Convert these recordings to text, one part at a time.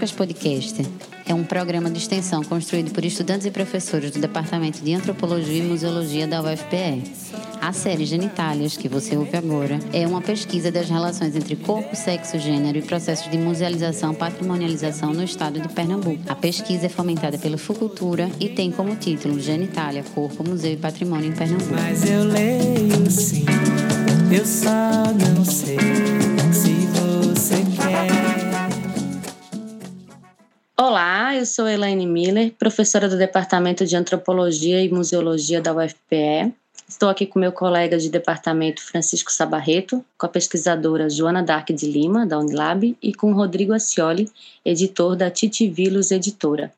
Biológicas Podcast é um programa de extensão construído por estudantes e professores do Departamento de Antropologia e Museologia da UFPE. A série Genitálias, que você ouve agora, é uma pesquisa das relações entre corpo, sexo, gênero e processos de musealização patrimonialização no estado de Pernambuco. A pesquisa é fomentada pela Fucultura e tem como título Genitália, Corpo, Museu e Patrimônio em Pernambuco. Mas eu leio sim, eu só não sei eu sou Elaine Miller, professora do Departamento de Antropologia e Museologia da UFPE. Estou aqui com meu colega de departamento Francisco Sabarreto, com a pesquisadora Joana Dark de Lima, da Unilab, e com Rodrigo Acioli, editor da Titivilus Editora.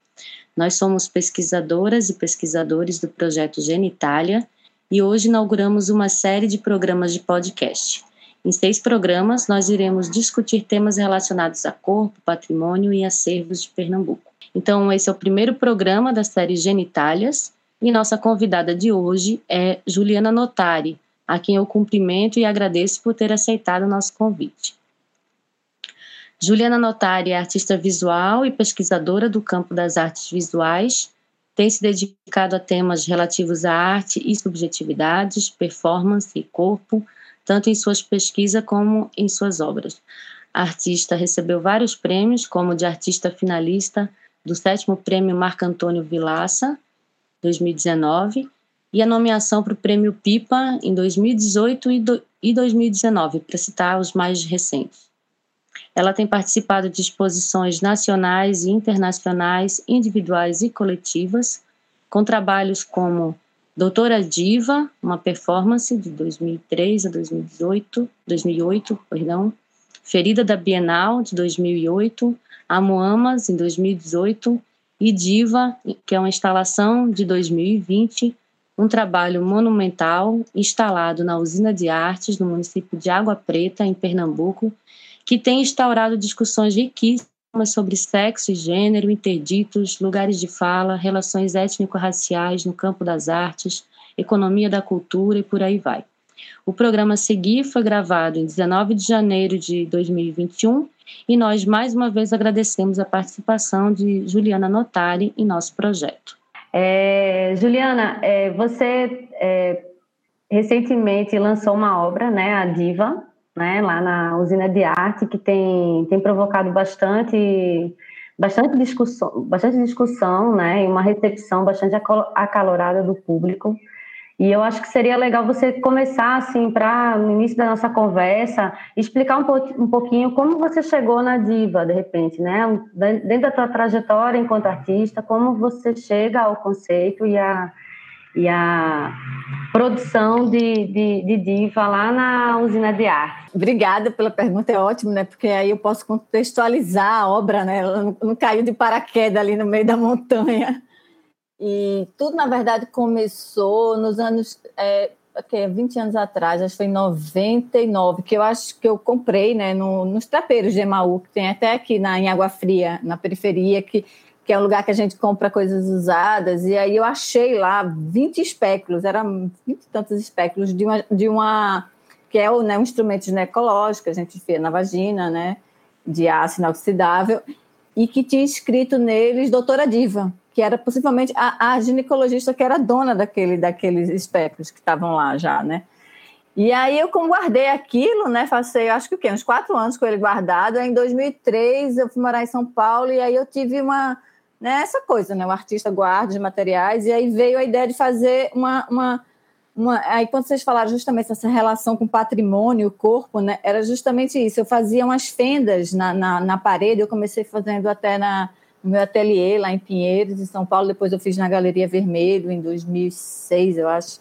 Nós somos pesquisadoras e pesquisadores do projeto Genitalia e hoje inauguramos uma série de programas de podcast. Em seis programas, nós iremos discutir temas relacionados a corpo, patrimônio e acervos de Pernambuco. Então, esse é o primeiro programa da série Genitálias e nossa convidada de hoje é Juliana Notari, a quem eu cumprimento e agradeço por ter aceitado o nosso convite. Juliana Notari é artista visual e pesquisadora do campo das artes visuais, tem se dedicado a temas relativos à arte e subjetividades, performance e corpo, tanto em suas pesquisas como em suas obras. A artista recebeu vários prêmios, como de artista finalista do sétimo prêmio Marco Antônio Vilaça, 2019, e a nomeação para o prêmio Pipa em 2018 e 2019, para citar os mais recentes. Ela tem participado de exposições nacionais e internacionais, individuais e coletivas, com trabalhos como Doutora Diva, uma performance de 2003 a 2018, 2008, perdão. Ferida da Bienal de 2008, Amoamas em 2018 e Diva, que é uma instalação de 2020, um trabalho monumental instalado na usina de artes no município de Água Preta, em Pernambuco, que tem instaurado discussões riquíssimas sobre sexo e gênero, interditos, lugares de fala, relações étnico-raciais no campo das artes, economia da cultura e por aí vai. O programa seguir foi gravado em 19 de janeiro de 2021 e nós mais uma vez agradecemos a participação de Juliana Notari em nosso projeto. É, Juliana, é, você é, recentemente lançou uma obra, né, a Diva, né, lá na usina de arte, que tem, tem provocado bastante, bastante discussão, bastante discussão, né, e uma recepção bastante acalorada do público. E eu acho que seria legal você começar, assim, para no início da nossa conversa, explicar um, po um pouquinho como você chegou na diva, de repente, né? Dentro da tua trajetória enquanto artista, como você chega ao conceito e a, e a produção de, de, de, diva lá na usina de arte. Obrigada pela pergunta, é ótimo, né? Porque aí eu posso contextualizar a obra, né? Ela não caiu de paraquedas ali no meio da montanha. E tudo, na verdade, começou nos anos. É, okay, 20 anos atrás, acho que foi em 99, que eu acho que eu comprei né, no, nos trapeiros de Emaú, que tem até aqui na, em Água Fria, na periferia, que que é um lugar que a gente compra coisas usadas, e aí eu achei lá 20 espéculos, eram 20 e tantos espéculos de uma, de uma que é né, um instrumento ginecológico, a gente vê na vagina, né, de aço inoxidável, e que tinha escrito neles doutora Diva, que era possivelmente a, a ginecologista que era dona daquele, daqueles espéculos que estavam lá já, né. E aí eu guardei aquilo, né, passei acho que o quê, uns quatro anos com ele guardado, aí em 2003 eu fui morar em São Paulo e aí eu tive uma né, essa coisa, né? O artista guarda os materiais, e aí veio a ideia de fazer uma, uma, uma. Aí, quando vocês falaram justamente dessa relação com o patrimônio, o corpo, né? Era justamente isso. Eu fazia umas fendas na, na, na parede, eu comecei fazendo até na, no meu ateliê lá em Pinheiros, em São Paulo, depois eu fiz na Galeria Vermelho, em 2006, eu acho.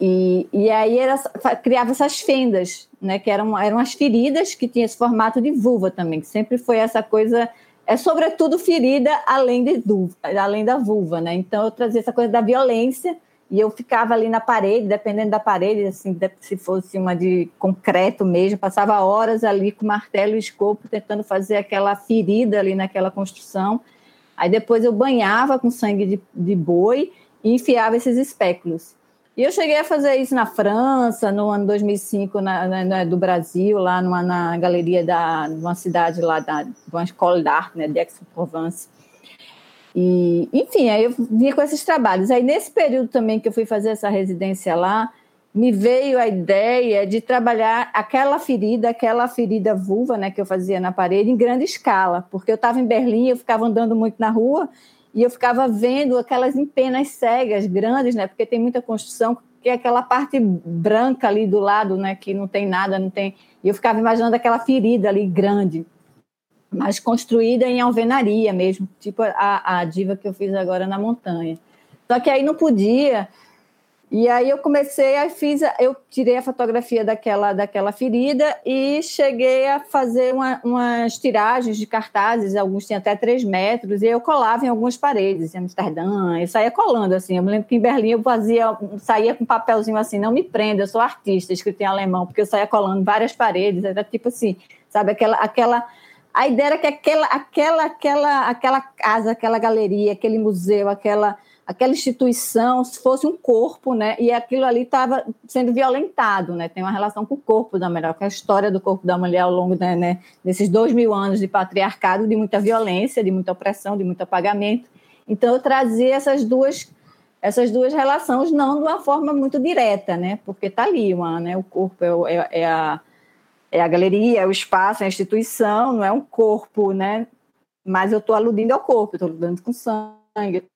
E, e aí era, criava essas fendas, né, que eram, eram as feridas que tinham esse formato de vulva também, que sempre foi essa coisa é sobretudo ferida além, de, além da vulva, né? Então eu trazia essa coisa da violência e eu ficava ali na parede, dependendo da parede, assim, se fosse uma de concreto mesmo, passava horas ali com martelo e escopo tentando fazer aquela ferida ali naquela construção. Aí depois eu banhava com sangue de, de boi e enfiava esses espéculos. E eu cheguei a fazer isso na França, no ano 2005, na, na, na do Brasil, lá numa, na galeria da, de uma cidade lá, da, de uma escola d'arte, né, de Aix-en-Provence. E, enfim, aí eu vinha com esses trabalhos. Aí, nesse período também que eu fui fazer essa residência lá, me veio a ideia de trabalhar aquela ferida, aquela ferida vulva, né, que eu fazia na parede, em grande escala, porque eu estava em Berlim, eu ficava andando muito na rua, e eu ficava vendo aquelas empenas cegas grandes, né? Porque tem muita construção que é aquela parte branca ali do lado, né? Que não tem nada, não tem. E eu ficava imaginando aquela ferida ali grande, mas construída em alvenaria mesmo, tipo a, a diva que eu fiz agora na montanha. Só que aí não podia e aí eu comecei, aí fiz, eu tirei a fotografia daquela, daquela ferida e cheguei a fazer uma, umas tiragens de cartazes, alguns tinham até três metros, e eu colava em algumas paredes, em Amsterdã, eu saía colando assim. Eu me lembro que em Berlim eu fazia, saía com um papelzinho assim, não me prenda, eu sou artista, escrito em alemão, porque eu saía colando várias paredes, era tipo assim, sabe, aquela, aquela a ideia era que aquela, aquela, aquela, aquela casa, aquela galeria, aquele museu, aquela aquela instituição fosse um corpo, né? E aquilo ali estava sendo violentado, né? Tem uma relação com o corpo da mulher, com a história do corpo da mulher ao longo né, né, desses dois mil anos de patriarcado, de muita violência, de muita opressão, de muito apagamento. Então eu trazia essas duas essas duas relações não de uma forma muito direta, né? Porque está ali, uma, né? O corpo é, é, é, a é a galeria, é o espaço, é a instituição, não é um corpo, né? Mas eu estou aludindo ao corpo, estou lidando com sangue,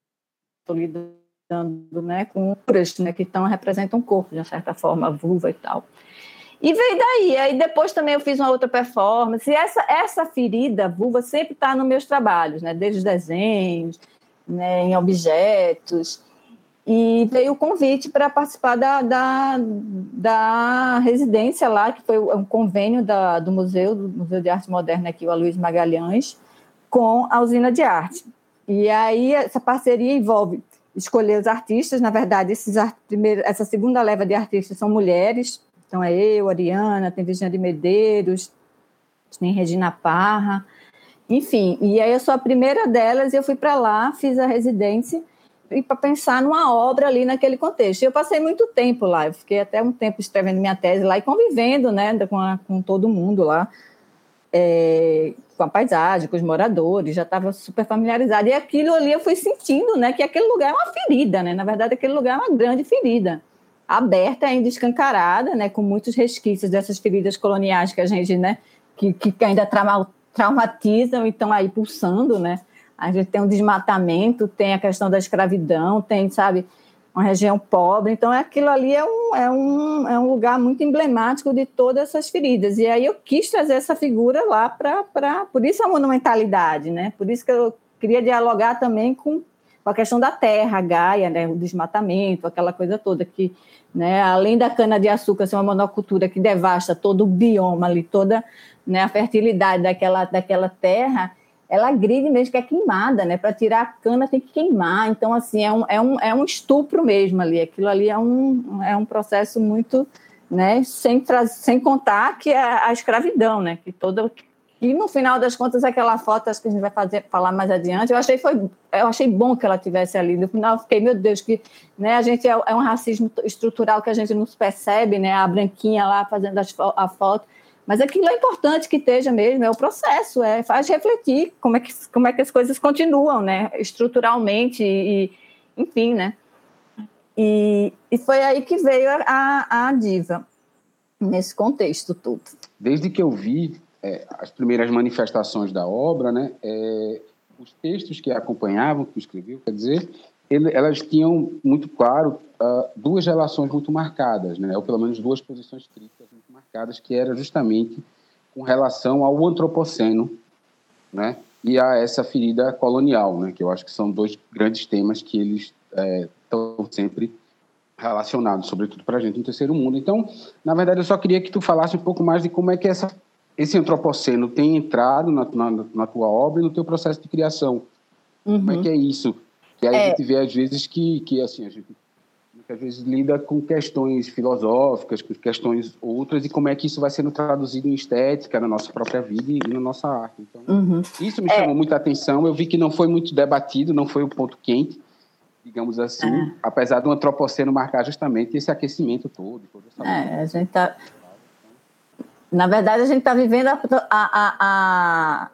estou lidando né, com curas né, que estão, representam um corpo, de uma certa forma, a vulva e tal. E veio daí. Aí depois também eu fiz uma outra performance. E essa, essa ferida vulva sempre está nos meus trabalhos, né? desde os desenhos, né, em objetos. E veio o convite para participar da, da, da, residência lá, que foi um convênio da, do Museu, do Museu de Arte Moderna aqui, o Luiz Magalhães, com a usina de arte. E aí essa parceria envolve escolher os artistas, na verdade, esses primeiro, essa segunda leva de artistas são mulheres, então é eu, Ariana, tem Virginia de Medeiros, tem Regina Parra, enfim, e aí eu sou a primeira delas e eu fui para lá, fiz a residência e para pensar numa obra ali naquele contexto. Eu passei muito tempo lá, eu fiquei até um tempo escrevendo minha tese lá e convivendo, né, com, a, com todo mundo lá. É, com a paisagem, com os moradores, já estava super familiarizada. E aquilo ali eu fui sentindo, né, que aquele lugar é uma ferida, né? Na verdade, aquele lugar é uma grande ferida, aberta, ainda escancarada, né, com muitos resquícios dessas feridas coloniais que a gente, né, que, que ainda trauma, traumatizam e estão aí pulsando, né? A gente tem um desmatamento, tem a questão da escravidão, tem, sabe, uma região pobre. Então, aquilo ali é um, é, um, é um lugar muito emblemático de todas essas feridas. E aí eu quis trazer essa figura lá para. Por isso a monumentalidade, né? Por isso que eu queria dialogar também com, com a questão da terra, a Gaia, né? o desmatamento, aquela coisa toda que. Né, além da cana-de-açúcar ser uma monocultura que devasta todo o bioma ali, toda né, a fertilidade daquela, daquela terra, ela agride mesmo, que é queimada, né? Para tirar a cana tem que queimar. Então, assim, é um, é um, é um estupro mesmo ali. Aquilo ali é um, é um processo muito, né? Sem, sem contar que é a escravidão, né? Que toda. E no final das contas, aquela foto, acho que a gente vai fazer, falar mais adiante, eu achei, foi, eu achei bom que ela tivesse ali. No final, eu fiquei, meu Deus, que né, a gente é, é um racismo estrutural que a gente não percebe, né? A branquinha lá fazendo as, a foto. Mas aquilo é importante que esteja mesmo, é o processo, é, faz refletir como é que, como é que as coisas continuam, né, estruturalmente e, enfim, né. E, e foi aí que veio a, a diva, nesse contexto todo. Desde que eu vi é, as primeiras manifestações da obra, né, é, os textos que acompanhavam, que escreveu, quer dizer, ele, elas tinham muito claro uh, duas relações muito marcadas, né, ou pelo menos duas posições críticas marcadas, que era justamente com relação ao antropoceno, né, e a essa ferida colonial, né, que eu acho que são dois grandes temas que eles estão é, sempre relacionados, sobretudo para a gente no terceiro mundo. Então, na verdade, eu só queria que tu falasse um pouco mais de como é que essa, esse antropoceno tem entrado na, na, na tua obra e no teu processo de criação. Uhum. Como é uhum. que é isso? Que aí é. a gente vê, às vezes, que, que assim, a gente que às vezes lida com questões filosóficas, com questões outras, e como é que isso vai sendo traduzido em estética na nossa própria vida e na nossa arte. Então, uhum. isso me chamou é. muita atenção. Eu vi que não foi muito debatido, não foi o ponto quente, digamos assim, é. apesar do antropoceno marcar justamente esse aquecimento todo. é, a gente tá... Na verdade, a gente está vivendo a, a, a,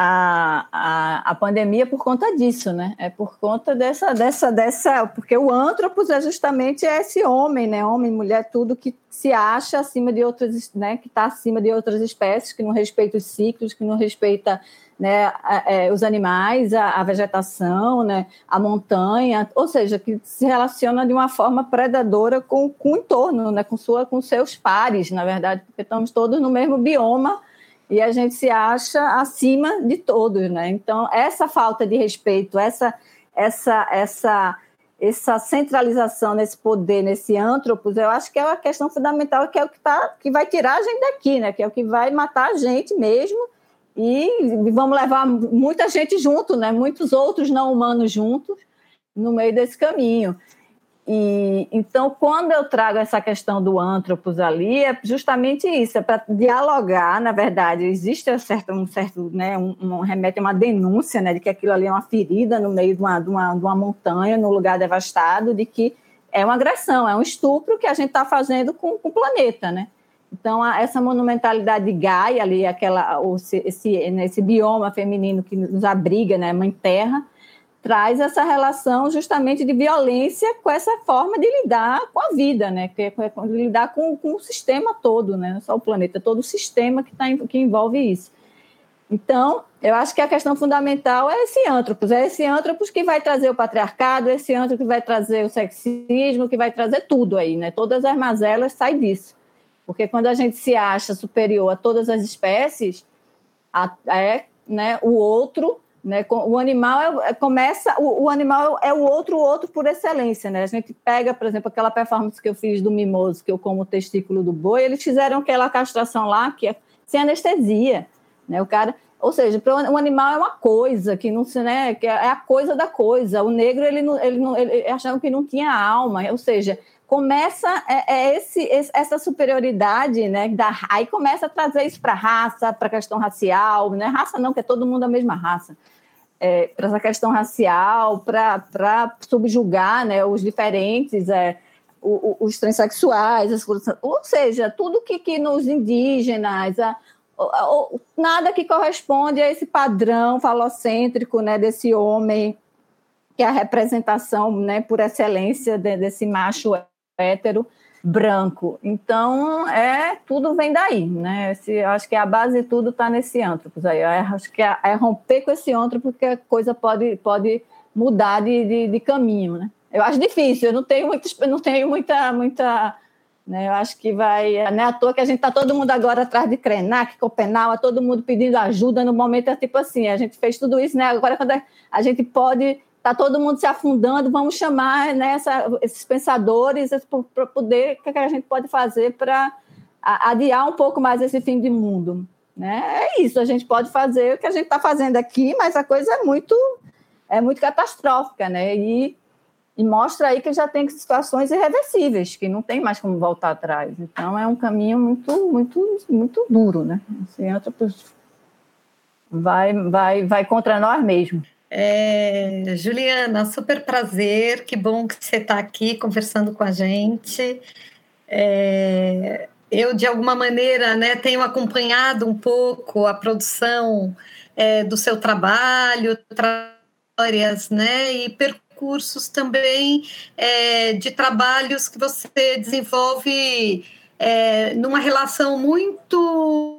a, a, a, pandemia por conta disso, né? É por conta dessa, dessa, dessa, porque o antropos é justamente esse homem, né? Homem, mulher, tudo que se acha acima de outras, né? Que está acima de outras espécies, que não respeita os ciclos, que não respeita né, é, os animais, a, a, vegetação, né, a montanha, ou seja, que se relaciona de uma forma predadora com, com o entorno, né, com, sua, com seus pares, na verdade, porque estamos todos no mesmo bioma e a gente se acha acima de todos, né? Então essa falta de respeito, essa essa essa essa centralização nesse poder, nesse antropos, eu acho que é uma questão fundamental, que é o que tá, que vai tirar a gente daqui, né? Que é o que vai matar a gente mesmo e vamos levar muita gente junto, né? Muitos outros não humanos juntos no meio desse caminho. E, então, quando eu trago essa questão do antropos ali, é justamente isso, é para dialogar, na verdade, existe um certo, um certo né, um, um, remete a uma denúncia, né, de que aquilo ali é uma ferida no meio de uma, de uma, de uma montanha, num lugar devastado, de que é uma agressão, é um estupro que a gente está fazendo com, com, o planeta, né? Então, a, essa monumentalidade de Gaia ali, aquela, esse, esse, esse bioma feminino que nos abriga, né, Mãe Terra, traz essa relação justamente de violência com essa forma de lidar com a vida, né? Que é, é lidar com, com, o sistema todo, né? Não só o planeta, todo o sistema que, tá, que envolve isso. Então, eu acho que a questão fundamental é esse antropos, é esse antropos que vai trazer o patriarcado, esse antropos que vai trazer o sexismo, que vai trazer tudo aí, né? Todas as mazelas saem disso. Porque quando a gente se acha superior a todas as espécies, é né, o outro né? O animal é, é, começa, o, o, animal é o outro o outro por excelência, né? A gente pega, por exemplo, aquela performance que eu fiz do mimoso, que eu como o testículo do boi, eles fizeram aquela castração lá que é sem anestesia, né? O cara, ou seja, o animal é uma coisa que não se, né? Que é a coisa da coisa. O negro ele não, ele não, ele achava que não tinha alma, ou seja, começa é, é esse, esse, essa superioridade, né? Da, aí começa a trazer isso para raça, para questão racial, né? Raça não, que é todo mundo a mesma raça. É, para essa questão racial, para subjugar né, os diferentes, é, os, os transexuais, as, ou seja, tudo que, que nos indígenas, a, a, nada que corresponde a esse padrão falocêntrico né, desse homem, que é a representação né, por excelência de, desse macho hétero branco. Então, é tudo vem daí, né? Esse, acho que a base de tudo está nesse antropos aí. Acho que é, é, romper com esse antro porque a coisa pode, pode mudar de, de, de, caminho, né? Eu acho difícil, eu não tenho, muito, não tenho muita, muita né? Eu acho que vai. Não é à toa que a gente está todo mundo agora atrás de Krenak, Copenau, todo mundo pedindo ajuda no momento, é tipo assim, a gente fez tudo isso, né? Agora, quando a gente pode está todo mundo se afundando, vamos chamar né, essa, esses pensadores para poder, o que, que a gente pode fazer para adiar um pouco mais esse fim de mundo. Né? É isso, a gente pode fazer o que a gente está fazendo aqui, mas a coisa é muito, é muito catastrófica, né? E, e mostra aí que já tem situações irreversíveis, que não tem mais como voltar atrás. Então é um caminho muito, muito, muito duro, né? Assim, vai, vai, vai contra nós mesmos. É, Juliana, super prazer, que bom que você está aqui conversando com a gente. É, eu, de alguma maneira, né, tenho acompanhado um pouco a produção é, do seu trabalho, trabalhos, né, e percursos também é, de trabalhos que você desenvolve é, numa relação muito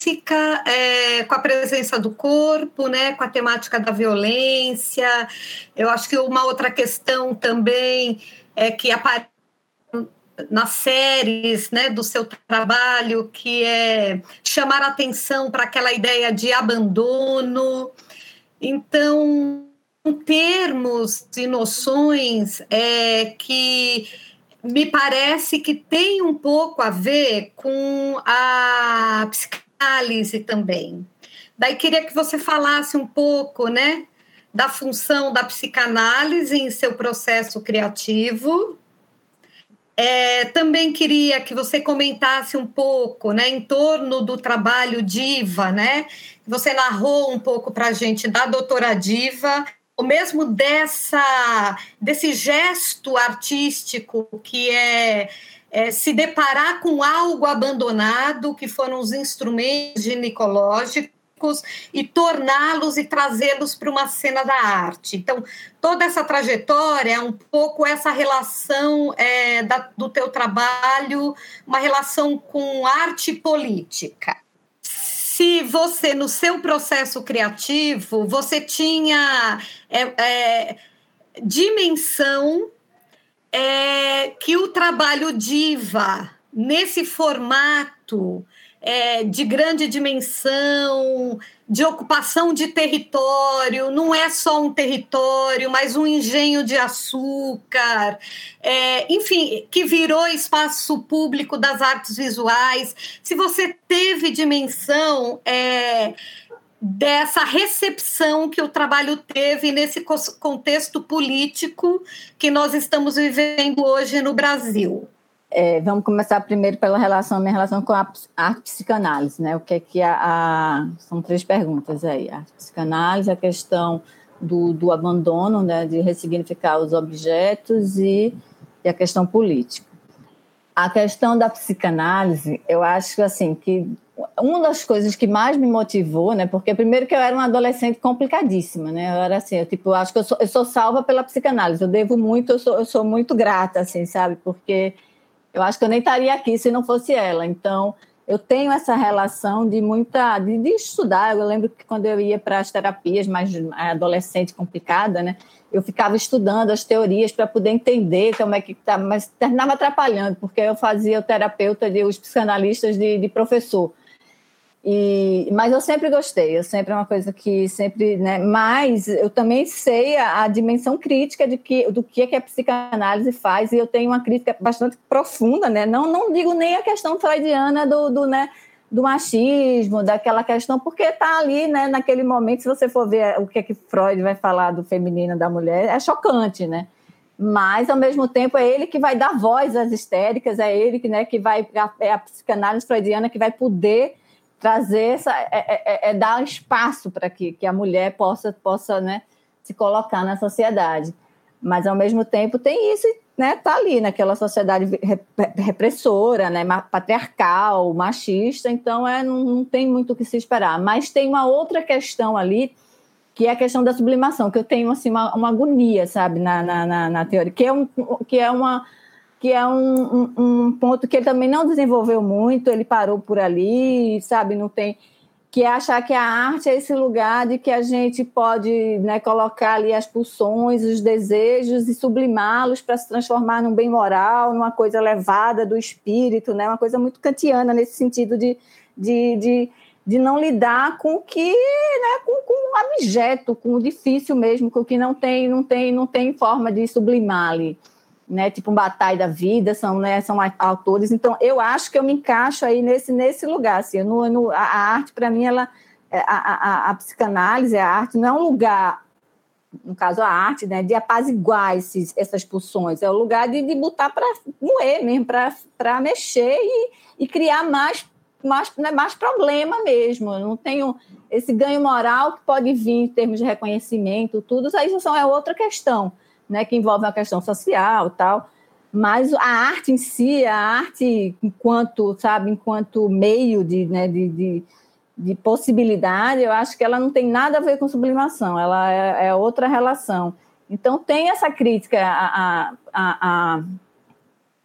física, é, com a presença do corpo, né, com a temática da violência. Eu acho que uma outra questão também é que aparece nas séries né, do seu trabalho, que é chamar atenção para aquela ideia de abandono. Então, termos e noções é, que me parece que tem um pouco a ver com a psicanálise psicanálise também. Daí queria que você falasse um pouco, né, da função da psicanálise em seu processo criativo. É, também queria que você comentasse um pouco, né, em torno do trabalho Diva, né? Você narrou um pouco para a gente da doutora Diva, ou mesmo dessa desse gesto artístico que é, é, se deparar com algo abandonado, que foram os instrumentos ginecológicos, e torná-los e trazê-los para uma cena da arte. Então, toda essa trajetória é um pouco essa relação é, da, do teu trabalho, uma relação com arte política. Se você, no seu processo criativo, você tinha é, é, dimensão é, que o trabalho diva, nesse formato, é, de grande dimensão, de ocupação de território, não é só um território, mas um engenho de açúcar, é, enfim, que virou espaço público das artes visuais. Se você teve dimensão é, dessa recepção que o trabalho teve nesse contexto político que nós estamos vivendo hoje no Brasil. É, vamos começar primeiro pela relação, minha relação com a psicanálise, né? O que é que a, a são três perguntas aí: a psicanálise, a questão do, do abandono, né? De ressignificar os objetos e, e a questão política. A questão da psicanálise, eu acho assim que uma das coisas que mais me motivou, né? Porque primeiro que eu era uma adolescente complicadíssima, né? Eu era assim, eu, tipo, acho que eu sou, eu sou salva pela psicanálise. Eu devo muito, eu sou, eu sou muito grata, assim, sabe? Porque eu acho que eu nem estaria aqui se não fosse ela. Então, eu tenho essa relação de muita de, de estudar. Eu lembro que quando eu ia para as terapias mais adolescente complicada, né, eu ficava estudando as teorias para poder entender como é que tá, mas terminava atrapalhando porque eu fazia o terapeuta de os psicanalistas de, de professor. E, mas eu sempre gostei, eu sempre é uma coisa que sempre, né? Mas eu também sei a, a, dimensão crítica de que do que, é que a psicanálise faz e eu tenho uma crítica bastante profunda, né? Não, não digo nem a questão freudiana do, do né? do machismo, daquela questão, porque está ali, né, naquele momento, se você for ver o que é que Freud vai falar do feminino da mulher, é chocante, né? Mas, ao mesmo tempo, é ele que vai dar voz às histéricas, é ele que, né, que vai, é a psicanálise freudiana que vai poder trazer essa, é, é, é, é dar espaço para que, que a mulher possa, possa né, se colocar na sociedade. Mas, ao mesmo tempo, tem isso, né, tá ali naquela sociedade repressora, né, patriarcal, machista, então é, não, não tem muito o que se esperar. Mas tem uma outra questão ali, que é a questão da sublimação, que eu tenho assim, uma, uma agonia, sabe, na, na, na, na teoria, que é, um, que é uma que é um, um, um, ponto que ele também não desenvolveu muito, ele parou por ali, sabe, não tem que é achar que a arte é esse lugar de que a gente pode né, colocar ali as pulsões, os desejos e sublimá-los para se transformar num bem moral, numa coisa elevada do espírito, né, uma coisa muito kantiana nesse sentido de, de, de, de não lidar com o que, né, com, com o objeto, com o difícil mesmo, com o que não tem, não tem, não tem forma de sublimar ali né, tipo um Batalha da Vida, são, né, são autores. Então, eu acho que eu me encaixo aí nesse, nesse lugar. Assim, no, no, a, arte, para mim, ela, é, a, a, a, psicanálise, a arte, não é um lugar, no caso a arte, né, de apaziguar esses, essas pulsões, é o lugar de, de botar para moer mesmo, para mexer e, e criar mais, mais, né, mais problema mesmo. Eu não tenho esse ganho moral que pode vir em termos de reconhecimento, tudo, isso aí só é outra questão né, que envolve uma questão social tal. Mas a arte em si, a arte enquanto, sabe, enquanto meio de, né, de, de, de possibilidade, eu acho que ela não tem nada a ver com sublimação, ela é, é outra relação. Então, tem essa crítica a, a, a,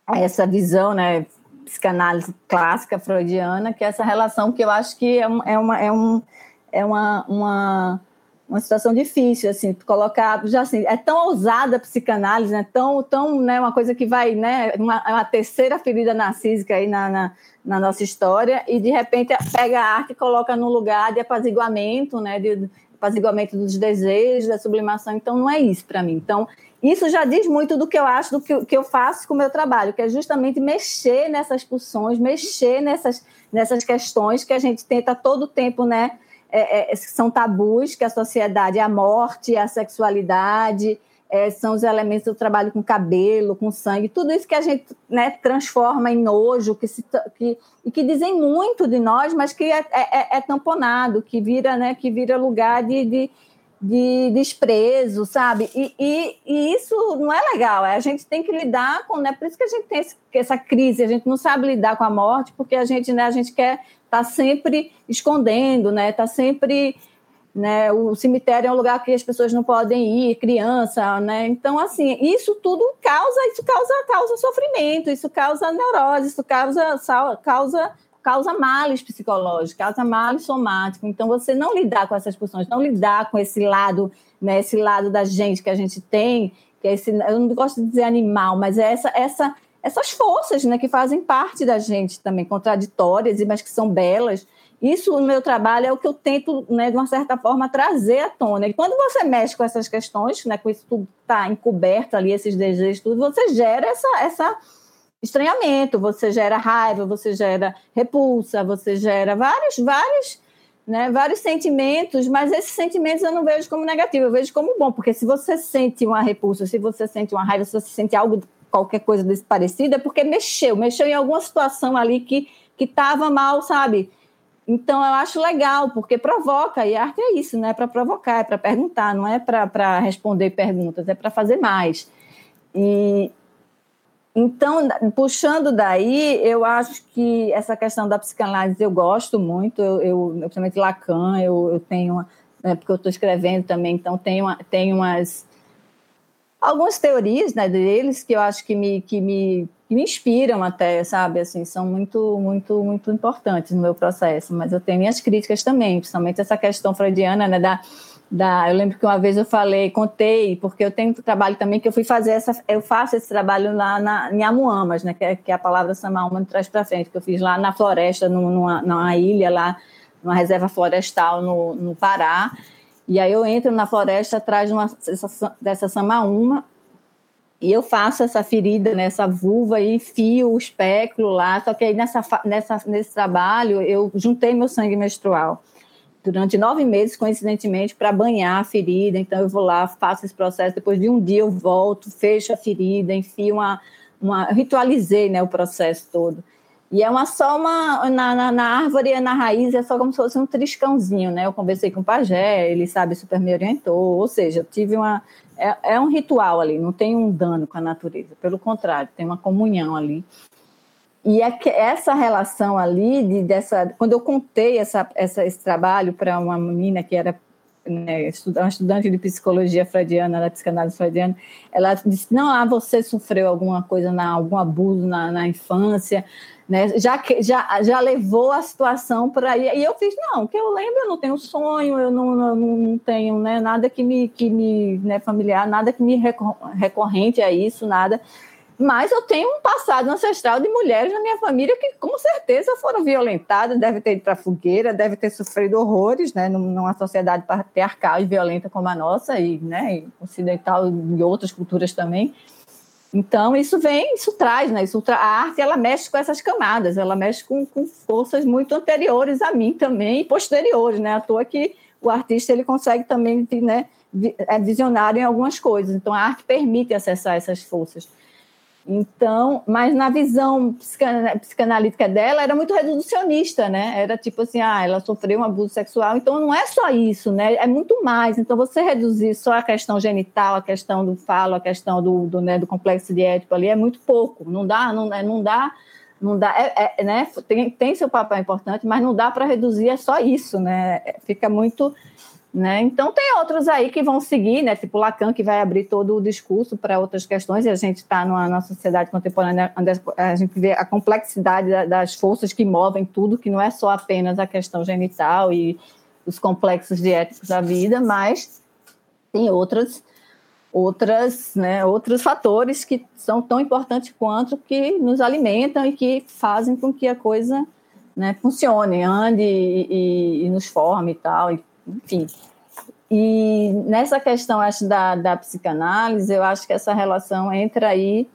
a, essa visão, né, psicanálise clássica freudiana, que é essa relação que eu acho que é, é, uma, é, um, é uma, uma uma situação difícil, assim, colocar, já assim, é tão ousada a psicanálise, né, tão, tão, né, uma coisa que vai, né, uma, uma terceira ferida narcísica aí na, na, na, nossa história, e de repente pega a arte e coloca num lugar de apaziguamento, né, de apaziguamento dos desejos, da sublimação, então não é isso para mim. Então, isso já diz muito do que eu acho, do que, que eu faço com o meu trabalho, que é justamente mexer nessas pulsões, mexer nessas, nessas questões que a gente tenta todo o tempo, né, é, é, são tabus que a sociedade, a morte, a sexualidade, é, são os elementos do trabalho com cabelo, com sangue, tudo isso que a gente né, transforma em nojo, que, se, que, e que dizem muito de nós, mas que é, é, é, é tamponado, que vira, né, que vira lugar de, de, de desprezo, sabe? E, e, e, isso não é legal. É, a gente tem que lidar com, né? Por isso que a gente tem esse, essa crise. A gente não sabe lidar com a morte, porque a gente, né? A gente quer estar tá sempre escondendo, né? Tá sempre, né? O cemitério é um lugar que as pessoas não podem ir, criança, né? Então, assim, isso tudo causa, isso causa, causa sofrimento, isso causa neurose, isso causa, causa causa males psicológicos, causa males somáticos. Então, você não lidar com essas pulsões, não lidar com esse lado, né, esse lado da gente que a gente tem, que é esse, eu não gosto de dizer animal, mas é essa, essa, essas forças né, que fazem parte da gente também, contraditórias, mas que são belas. Isso, no meu trabalho, é o que eu tento, né, de uma certa forma, trazer à tona. E quando você mexe com essas questões, né, com isso tudo está encoberto ali, esses desejos, tudo, você gera essa, essa estranhamento, você gera raiva, você gera repulsa, você gera vários, vários, né, vários sentimentos, mas esses sentimentos eu não vejo como negativo, eu vejo como bom, porque se você sente uma repulsa, se você sente uma raiva, se você sente algo, qualquer coisa desse parecido, é porque mexeu, mexeu em alguma situação ali que estava mal, sabe? Então eu acho legal, porque provoca, e arte é isso, não é para provocar, é para perguntar, não é para responder perguntas, é para fazer mais. E, então, puxando daí, eu acho que essa questão da psicanálise eu gosto muito, eu, eu principalmente Lacan, eu, eu tenho, né, porque eu estou escrevendo também, então tenho, tenho umas, algumas teorias né, deles que eu acho que me, que, me, que me inspiram até, sabe, assim, são muito, muito, muito importantes no meu processo, mas eu tenho minhas críticas também, principalmente essa questão freudiana, né, da da, eu lembro que uma vez eu falei, contei, porque eu tenho um trabalho também que eu fui fazer essa, eu faço esse trabalho lá na, em Amuamas, né, que é, que é a palavra Samaúma trás para frente, que eu fiz lá na floresta, numa, numa ilha lá, numa reserva florestal no, no Pará. E aí eu entro na floresta atrás de uma, dessa, Samaúma e eu faço essa ferida nessa vulva e fio o espéculo lá. Só que aí nessa, nessa, nesse trabalho eu juntei meu sangue menstrual durante nove meses, coincidentemente, para banhar a ferida. Então, eu vou lá, faço esse processo. Depois de um dia, eu volto, fecho a ferida, enfio uma. uma ritualizei né, o processo todo. E é uma só uma. Na, na, na, árvore na raiz é só como se fosse um triscãozinho, né? Eu conversei com o pajé, ele sabe, super me orientou. Ou seja, tive uma. É, é um ritual ali, não tem um dano com a natureza. Pelo contrário, tem uma comunhão ali. E é essa relação ali, de, dessa, quando eu contei essa, essa, esse trabalho para uma menina que era né, uma estudante de psicologia freudiana, da psicanálise freudiana, ela disse, não, ah, você sofreu alguma coisa, na, algum abuso na, na infância, né, já, já, já levou a situação para aí. E eu fiz, não, que eu lembro, eu não tenho sonho, eu não, não, não tenho né, nada que me, que me né, familiar, nada que me recorrente a isso, nada. Mas eu tenho um passado ancestral de mulheres na minha família que, com certeza, foram violentadas, devem ter ido para fogueira, devem ter sofrido horrores, né, numa sociedade patriarcal e violenta como a nossa, e, né, ocidental e outras culturas também. Então, isso vem, isso traz, né? Isso tra... A arte, ela mexe com essas camadas, ela mexe com, com forças muito anteriores a mim também e posteriores, né? À toa que o artista, ele consegue também, né, é visionário em algumas coisas. Então, a arte permite acessar essas forças. Então, mas na visão psicanalítica dela era muito reducionista, né? Era tipo assim, ah, ela sofreu um abuso sexual, então não é só isso, né? É muito mais. Então você reduzir só a questão genital, a questão do falo, a questão do, do, né, do complexo de ético ali é muito pouco. Não dá, não, é, não dá, não dá, é, é, né? Tem, tem seu papel importante, mas não dá para reduzir é só isso, né? Fica muito né? Então, tem outros aí que vão seguir, né? tipo Lacan, que vai abrir todo o discurso para outras questões, e a gente está numa, sociedade contemporânea onde a gente vê a complexidade das forças que movem tudo, que não é só apenas a questão genital e os complexos éticos da vida, mas tem outras, outras, né, outros fatores que são tão importantes quanto que nos alimentam e que fazem com que a coisa né, funcione, ande e, e, e nos forme e tal, e enfim. E nessa questão, acho, da, da psicanálise, eu acho que essa relação entra aí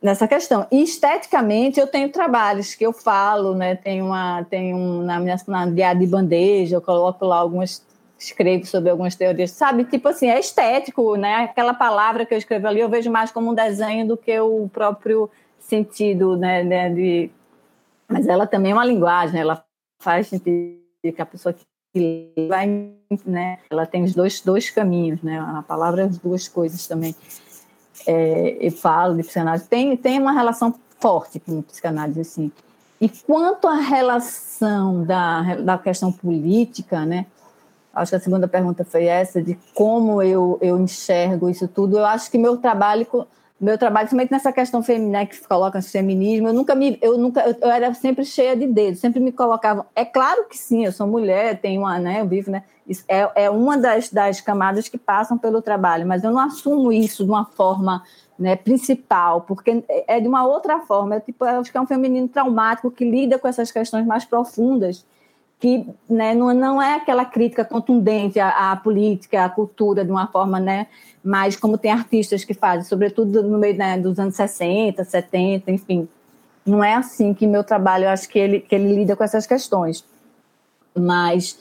nessa questão. E esteticamente, eu tenho trabalhos que eu falo, né? Tem uma, tem um, na minha na diário de bandeja, eu coloco lá algumas escrevo sobre algumas teorias, sabe? Tipo assim, é estético, né? Aquela palavra que eu escrevo ali, eu vejo mais como um desenho do que o próprio sentido, né? né de... Mas ela também é uma linguagem, ela faz sentido que a pessoa né, ela tem os dois, dois caminhos, né, a palavra é as duas coisas também. É, eu falo de psicanálise, tem, tem uma relação forte com psicanálise, assim. E quanto à relação da, da questão política, né, acho que a segunda pergunta foi essa, de como eu, eu enxergo isso tudo, eu acho que meu trabalho meu trabalho, principalmente nessa questão feminina né, que coloca feminismo, eu nunca me, eu nunca, eu, era sempre cheia de dedos, sempre me colocavam. É claro que sim, eu sou mulher, tenho uma, né, eu vivo, né, é, é uma das, das camadas que passam pelo trabalho, mas eu não assumo isso de uma forma né, principal, porque é de uma outra forma. É, tipo, eu acho que é um feminino traumático que lida com essas questões mais profundas, que né, não, é aquela crítica contundente à, à política, à cultura, de uma forma né, mas como tem artistas que fazem, sobretudo no meio né, dos anos 60, 70, enfim, não é assim que meu trabalho, eu acho que ele, que ele lida com essas questões. Mas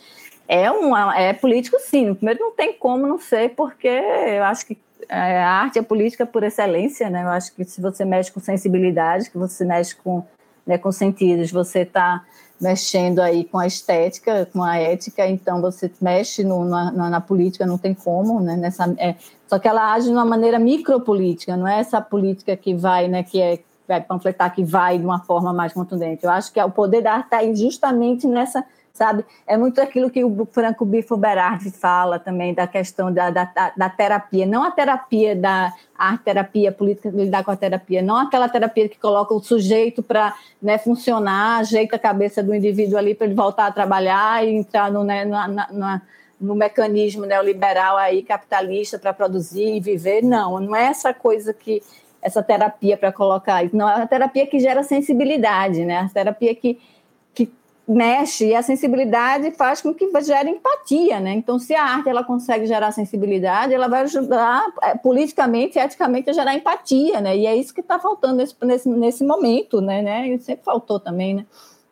é, um, é político, sim. Primeiro, não tem como não ser, porque eu acho que é, a arte é política por excelência, né? Eu acho que se você mexe com sensibilidade, que você mexe com, né, com sentidos, você está mexendo aí com a estética, com a ética, então você mexe no, na, na, política, não tem como, né? Nessa, é, só que ela age de uma maneira micropolítica, não é essa política que vai, né, que é vai panfletar, que vai de uma forma mais contundente. Eu acho que é o poder da arte está justamente nessa sabe? É muito aquilo que o Franco Bifo Berardi fala também da questão da, da, da, terapia, não a terapia da arte terapia política lidar com a terapia, não aquela terapia que coloca o sujeito para né, funcionar, ajeita a cabeça do indivíduo ali para ele voltar a trabalhar e entrar no, né, na, na, no mecanismo neoliberal aí capitalista para produzir e viver. Não, não é essa coisa que essa terapia para colocar não é a terapia que gera sensibilidade, né? A terapia que mexe e a sensibilidade faz com que gere empatia, né? Então, se a arte ela consegue gerar sensibilidade, ela vai ajudar é, politicamente, eticamente a gerar empatia, né? E é isso que está faltando nesse, nesse, nesse momento, né? né? E sempre faltou também, né?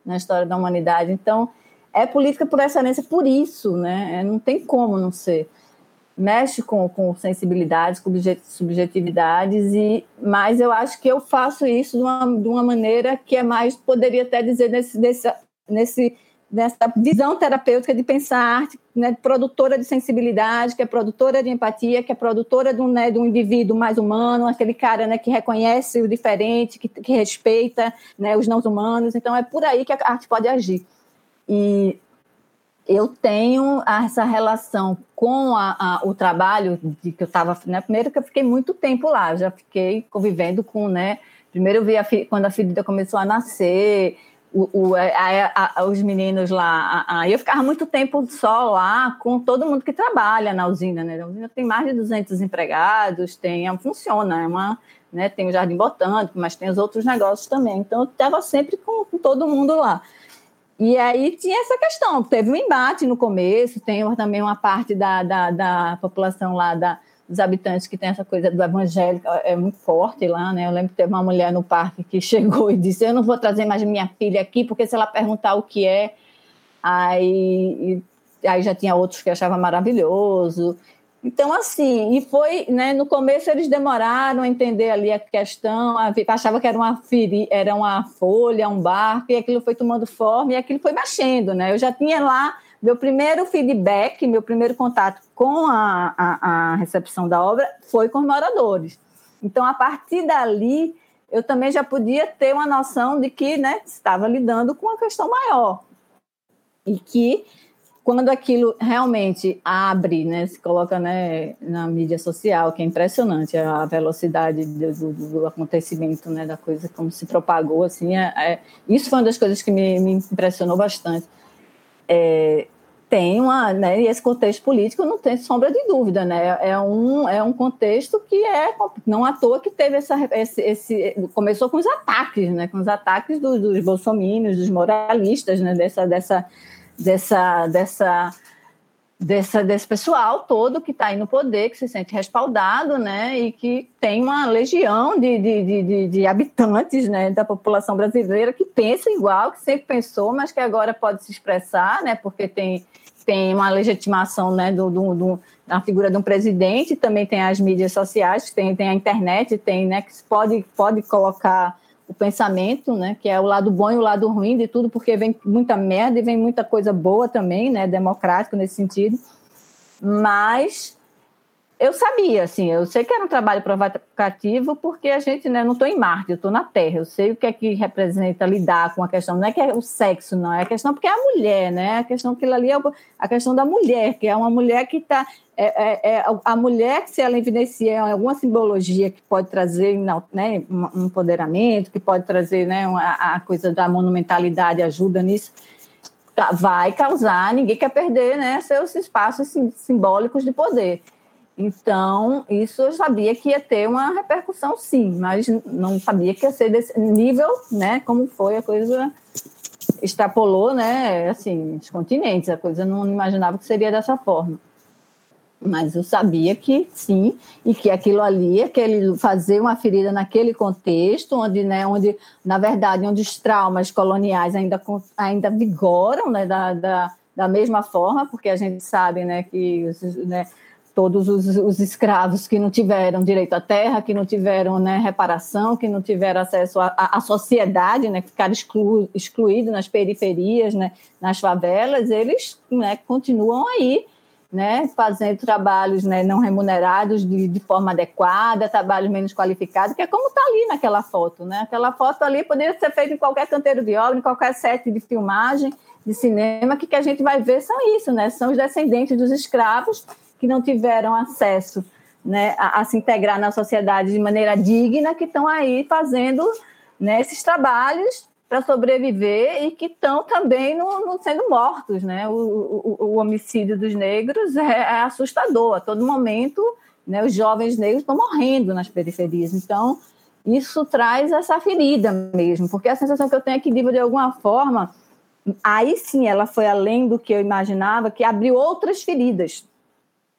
Na história da humanidade. Então, é política por excelência por isso, né? É, não tem como não ser. Mexe com, com sensibilidades, com subjetividades, e, mas eu acho que eu faço isso de uma, de uma maneira que é mais, poderia até dizer, nesse, nesse nesse, nessa visão terapêutica de pensar a arte né, produtora de sensibilidade, que é produtora de empatia, que é produtora de um, né, de um indivíduo mais humano, aquele cara né, que reconhece o diferente, que, que respeita né, os não humanos. Então, é por aí que a arte pode agir. E eu tenho essa relação com a, a, o trabalho de que eu estava, né, primeiro que eu fiquei muito tempo lá, já fiquei convivendo com, né, primeiro eu vi a, quando a filha começou a nascer, o, o, a, a, os meninos lá. eu ficava muito tempo só lá com todo mundo que trabalha na usina, né? A usina tem mais de 200 empregados, tem, é, funciona, é uma, né, tem o jardim botânico, mas tem os outros negócios também. Então, eu estava sempre com, com, todo mundo lá. E aí tinha essa questão, teve um embate no começo, tem também uma parte da, da, da população lá da, dos habitantes que tem essa coisa do evangélico é muito forte lá, né? Eu lembro que teve uma mulher no parque que chegou e disse: Eu não vou trazer mais minha filha aqui, porque se ela perguntar o que é, aí, aí já tinha outros que achavam maravilhoso. Então, assim, e foi, né? No começo eles demoraram a entender ali a questão, achava que era uma, feri, era uma folha, um barco, e aquilo foi tomando forma e aquilo foi mexendo, né? Eu já tinha lá meu primeiro feedback, meu primeiro contato com a, a, a recepção da obra foi com os moradores. Então, a partir dali, eu também já podia ter uma noção de que né, estava lidando com uma questão maior. E que, quando aquilo realmente abre, né, se coloca né, na mídia social, que é impressionante a velocidade do, do, acontecimento, né, da coisa, como se propagou, assim, é, é, isso foi uma das coisas que me, me impressionou bastante é, tem uma, né, e esse contexto político não tem sombra de dúvida, né, é um, é um contexto que é, não à toa que teve essa, esse, esse começou com os ataques, né, com os ataques dos, dos bolsomínios, dos moralistas, né, dessa, dessa, dessa, dessa dessa, desse pessoal todo que está aí no poder, que se sente respaldado, né, e que tem uma legião de, de, de, de, habitantes, né, da população brasileira que pensa igual, que sempre pensou, mas que agora pode se expressar, né, porque tem, tem uma legitimação, né, do, do, do da figura de um presidente, também tem as mídias sociais, tem, tem a internet, tem, né, que pode, pode colocar o pensamento, né, que é o lado bom e o lado ruim de tudo, porque vem muita merda e vem muita coisa boa também, né, democrático nesse sentido. Mas eu sabia, assim, eu sei que era um trabalho provocativo, porque a gente, né, não estou em Marte, eu estou na Terra, eu sei o que é que representa lidar com a questão, não é que é o sexo, não, é a questão porque é a mulher, né, a questão que ali é a questão da mulher, que é uma mulher que está, é, é, é, a mulher que se ela evidencia alguma simbologia que pode trazer, né, um empoderamento, que pode trazer, né, a, a coisa da monumentalidade ajuda nisso, tá, vai causar, ninguém quer perder, né, seus espaços simbólicos de poder. Então, isso eu sabia que ia ter uma repercussão, sim, mas não sabia que ia ser desse nível, né? Como foi a coisa extrapolou, né? Assim, os continentes, a coisa não imaginava que seria dessa forma. Mas eu sabia que sim, e que aquilo ali, aquele fazer uma ferida naquele contexto, onde, né, onde na verdade, onde os traumas coloniais ainda, ainda vigoram, né, da, da, da mesma forma, porque a gente sabe, né, que né, todos os, os, escravos que não tiveram direito à terra, que não tiveram né, reparação, que não tiveram acesso à, sociedade, né, ficaram exclu, excluídos nas periferias, né, nas favelas, eles né, continuam aí, né, fazendo trabalhos né, não remunerados de, de, forma adequada, trabalhos menos qualificados, que é como está ali naquela foto. Né? Aquela foto ali poderia ser feita em qualquer canteiro de obra, em qualquer set de filmagem, de cinema, que, que a gente vai ver são isso, né? são os descendentes dos escravos que não tiveram acesso né, a, a, se integrar na sociedade de maneira digna, que estão aí fazendo né, esses trabalhos para sobreviver e que estão também no, no, sendo mortos. Né? O, o, o homicídio dos negros é, é, assustador. A todo momento, né, os jovens negros estão morrendo nas periferias. Então, isso traz essa ferida mesmo, porque a sensação que eu tenho é que, de alguma forma, aí sim ela foi além do que eu imaginava, que abriu outras feridas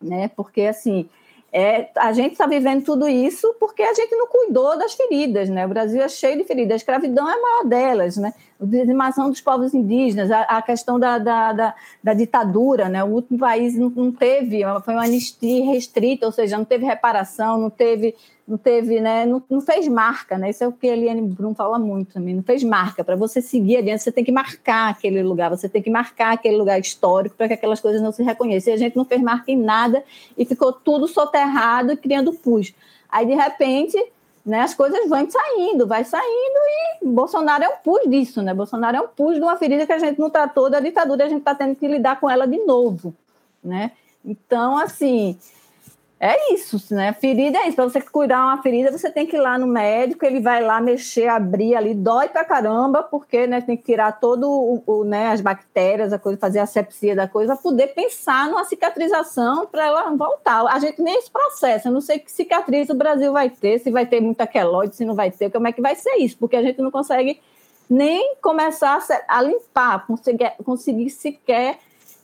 né? Porque assim, é, a gente está vivendo tudo isso porque a gente não cuidou das feridas, né? O Brasil é cheio de feridas, a escravidão é a maior delas, né? A dizimação dos povos indígenas, a, a questão da, da, da, da, ditadura, né? O último país não, não, teve, foi uma anistia restrita, ou seja, não teve reparação, não teve não teve, né, não, não, fez marca, né? Isso é o que a Eliane Brum fala muito também, não fez marca. Para você seguir adiante, você tem que marcar aquele lugar, você tem que marcar aquele lugar histórico para que aquelas coisas não se reconheçam. E a gente não fez marca em nada e ficou tudo soterrado e criando pus. Aí, de repente, né, as coisas vão saindo, vai saindo e Bolsonaro é um pus disso, né? Bolsonaro é um pus de uma ferida que a gente não tratou da ditadura e a gente está tendo que lidar com ela de novo, né? Então, assim, é isso, né? Ferida é isso. Para você cuidar uma ferida, você tem que ir lá no médico, ele vai lá mexer, abrir ali, dói pra caramba, porque né, tem que tirar todo o, o né, as bactérias, a coisa, fazer a sepsia da coisa, poder pensar numa cicatrização para ela voltar. A gente nem esse processo, eu não sei que cicatriz o Brasil vai ter, se vai ter muita queloide, se não vai ter, como é que vai ser isso, porque a gente não consegue nem começar a, a limpar, conseguir, conseguir sequer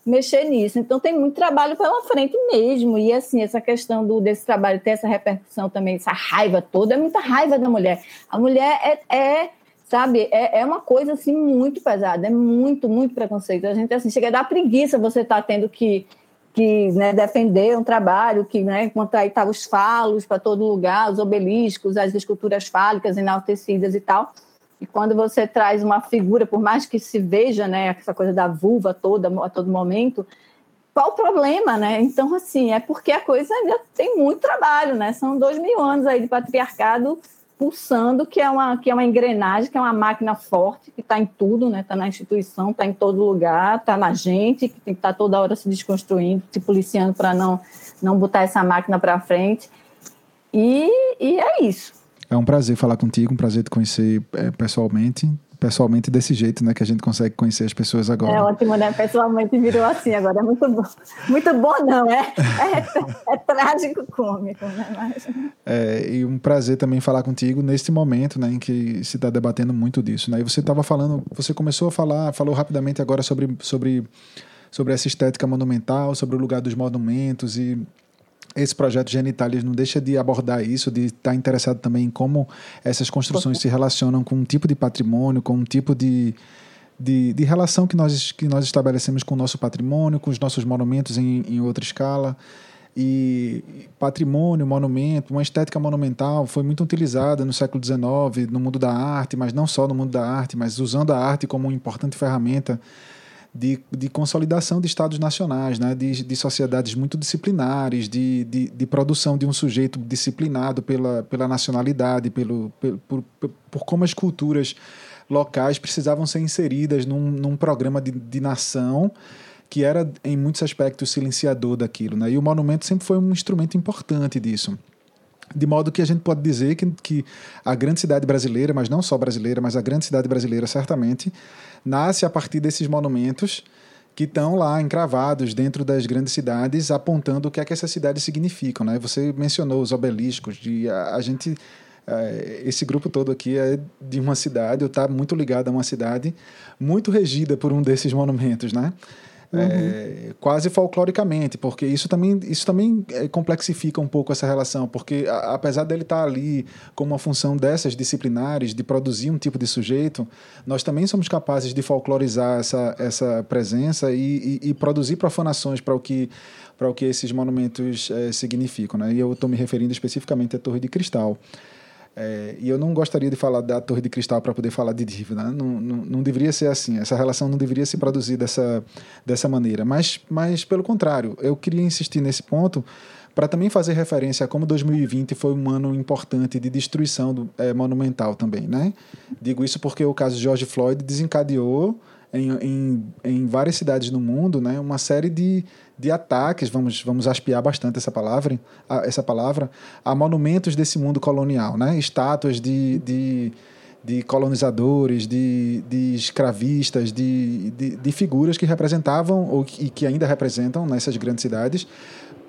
mexer nisso. Então tem muito trabalho pela frente mesmo. E assim, essa questão do, desse trabalho ter essa repercussão também, essa raiva toda, é muita raiva da mulher. A mulher é, é sabe, é, é uma coisa assim muito pesada, é muito, muito preconceito. A gente assim, chega a dar preguiça você estar tá tendo que que né, defender um trabalho que, né, aí estavam os falos para todo lugar, os obeliscos, as esculturas fálicas enaltecidas e tal, e quando você traz uma figura, por mais que se veja, né, essa coisa da vulva toda a todo momento, qual o problema, né? Então, assim, é porque a coisa ainda tem muito trabalho, né? São dois mil anos aí de patriarcado pulsando, que é uma, que é uma engrenagem, que é uma máquina forte, que está em tudo, né? Está na instituição, está em todo lugar, está na gente, que tem que estar tá toda hora se desconstruindo, se policiando para não, não botar essa máquina para frente. E, e é isso. É um prazer falar contigo, um prazer te conhecer é, pessoalmente. Pessoalmente desse jeito, né? Que a gente consegue conhecer as pessoas agora. É ótimo, né? Pessoalmente virou assim agora. É muito bom. Muito bom, não, é? É, é trágico cômico, né? Mas... É, e um prazer também falar contigo neste momento, né? Em que se está debatendo muito disso, né? E você estava falando, você começou a falar, falou rapidamente agora sobre, sobre, sobre essa estética monumental, sobre o lugar dos monumentos e esse projeto Genitalis não deixa de abordar isso, de estar interessado também em como essas construções se relacionam com um tipo de patrimônio, com um tipo de, de, de, relação que nós, que nós estabelecemos com o nosso patrimônio, com os nossos monumentos em, em outra escala. e patrimônio, monumento, uma estética monumental foi muito utilizada no século XIX no mundo da arte, mas não só no mundo da arte, mas usando a arte como uma importante ferramenta de, de consolidação de estados nacionais, né? de, de sociedades muito disciplinares, de, de, de, produção de um sujeito disciplinado pela, pela nacionalidade, pelo, pelo por, por, como as culturas locais precisavam ser inseridas num, num programa de, de nação que era, em muitos aspectos, silenciador daquilo. Né? E o monumento sempre foi um instrumento importante disso. De modo que a gente pode dizer que, que a grande cidade brasileira, mas não só brasileira, mas a grande cidade brasileira, certamente, nasce a partir desses monumentos que estão lá encravados dentro das grandes cidades, apontando o que é que essas cidades significam. Né? Você mencionou os obeliscos, de, a, a gente é, esse grupo todo aqui é de uma cidade, ou está muito ligado a uma cidade muito regida por um desses monumentos, né? Uhum. É, quase folcloricamente, porque isso também, isso também é, complexifica um pouco essa relação, porque a, apesar dele estar ali com uma função dessas disciplinares, de produzir um tipo de sujeito, nós também somos capazes de folclorizar essa, essa presença e, e, e produzir profanações para o que para o que esses monumentos é, significam. Né? E eu estou me referindo especificamente à Torre de Cristal. É, e eu não gostaria de falar da Torre de Cristal para poder falar de dívida. Né? Não, não, não, deveria ser assim. Essa relação não deveria se produzir dessa, dessa maneira. Mas, mas, pelo contrário, eu queria insistir nesse ponto para também fazer referência a como 2020 foi um ano importante de destruição do, é, monumental também. Né? Digo isso porque o caso de George Floyd desencadeou em, em, em várias cidades no mundo né, uma série de de ataques, vamos, vamos aspiar bastante essa palavra, essa palavra, a monumentos desse mundo colonial, né? estátuas de, de, de colonizadores, de, de escravistas, de, de, de, figuras que representavam ou que, e que ainda representam nessas grandes cidades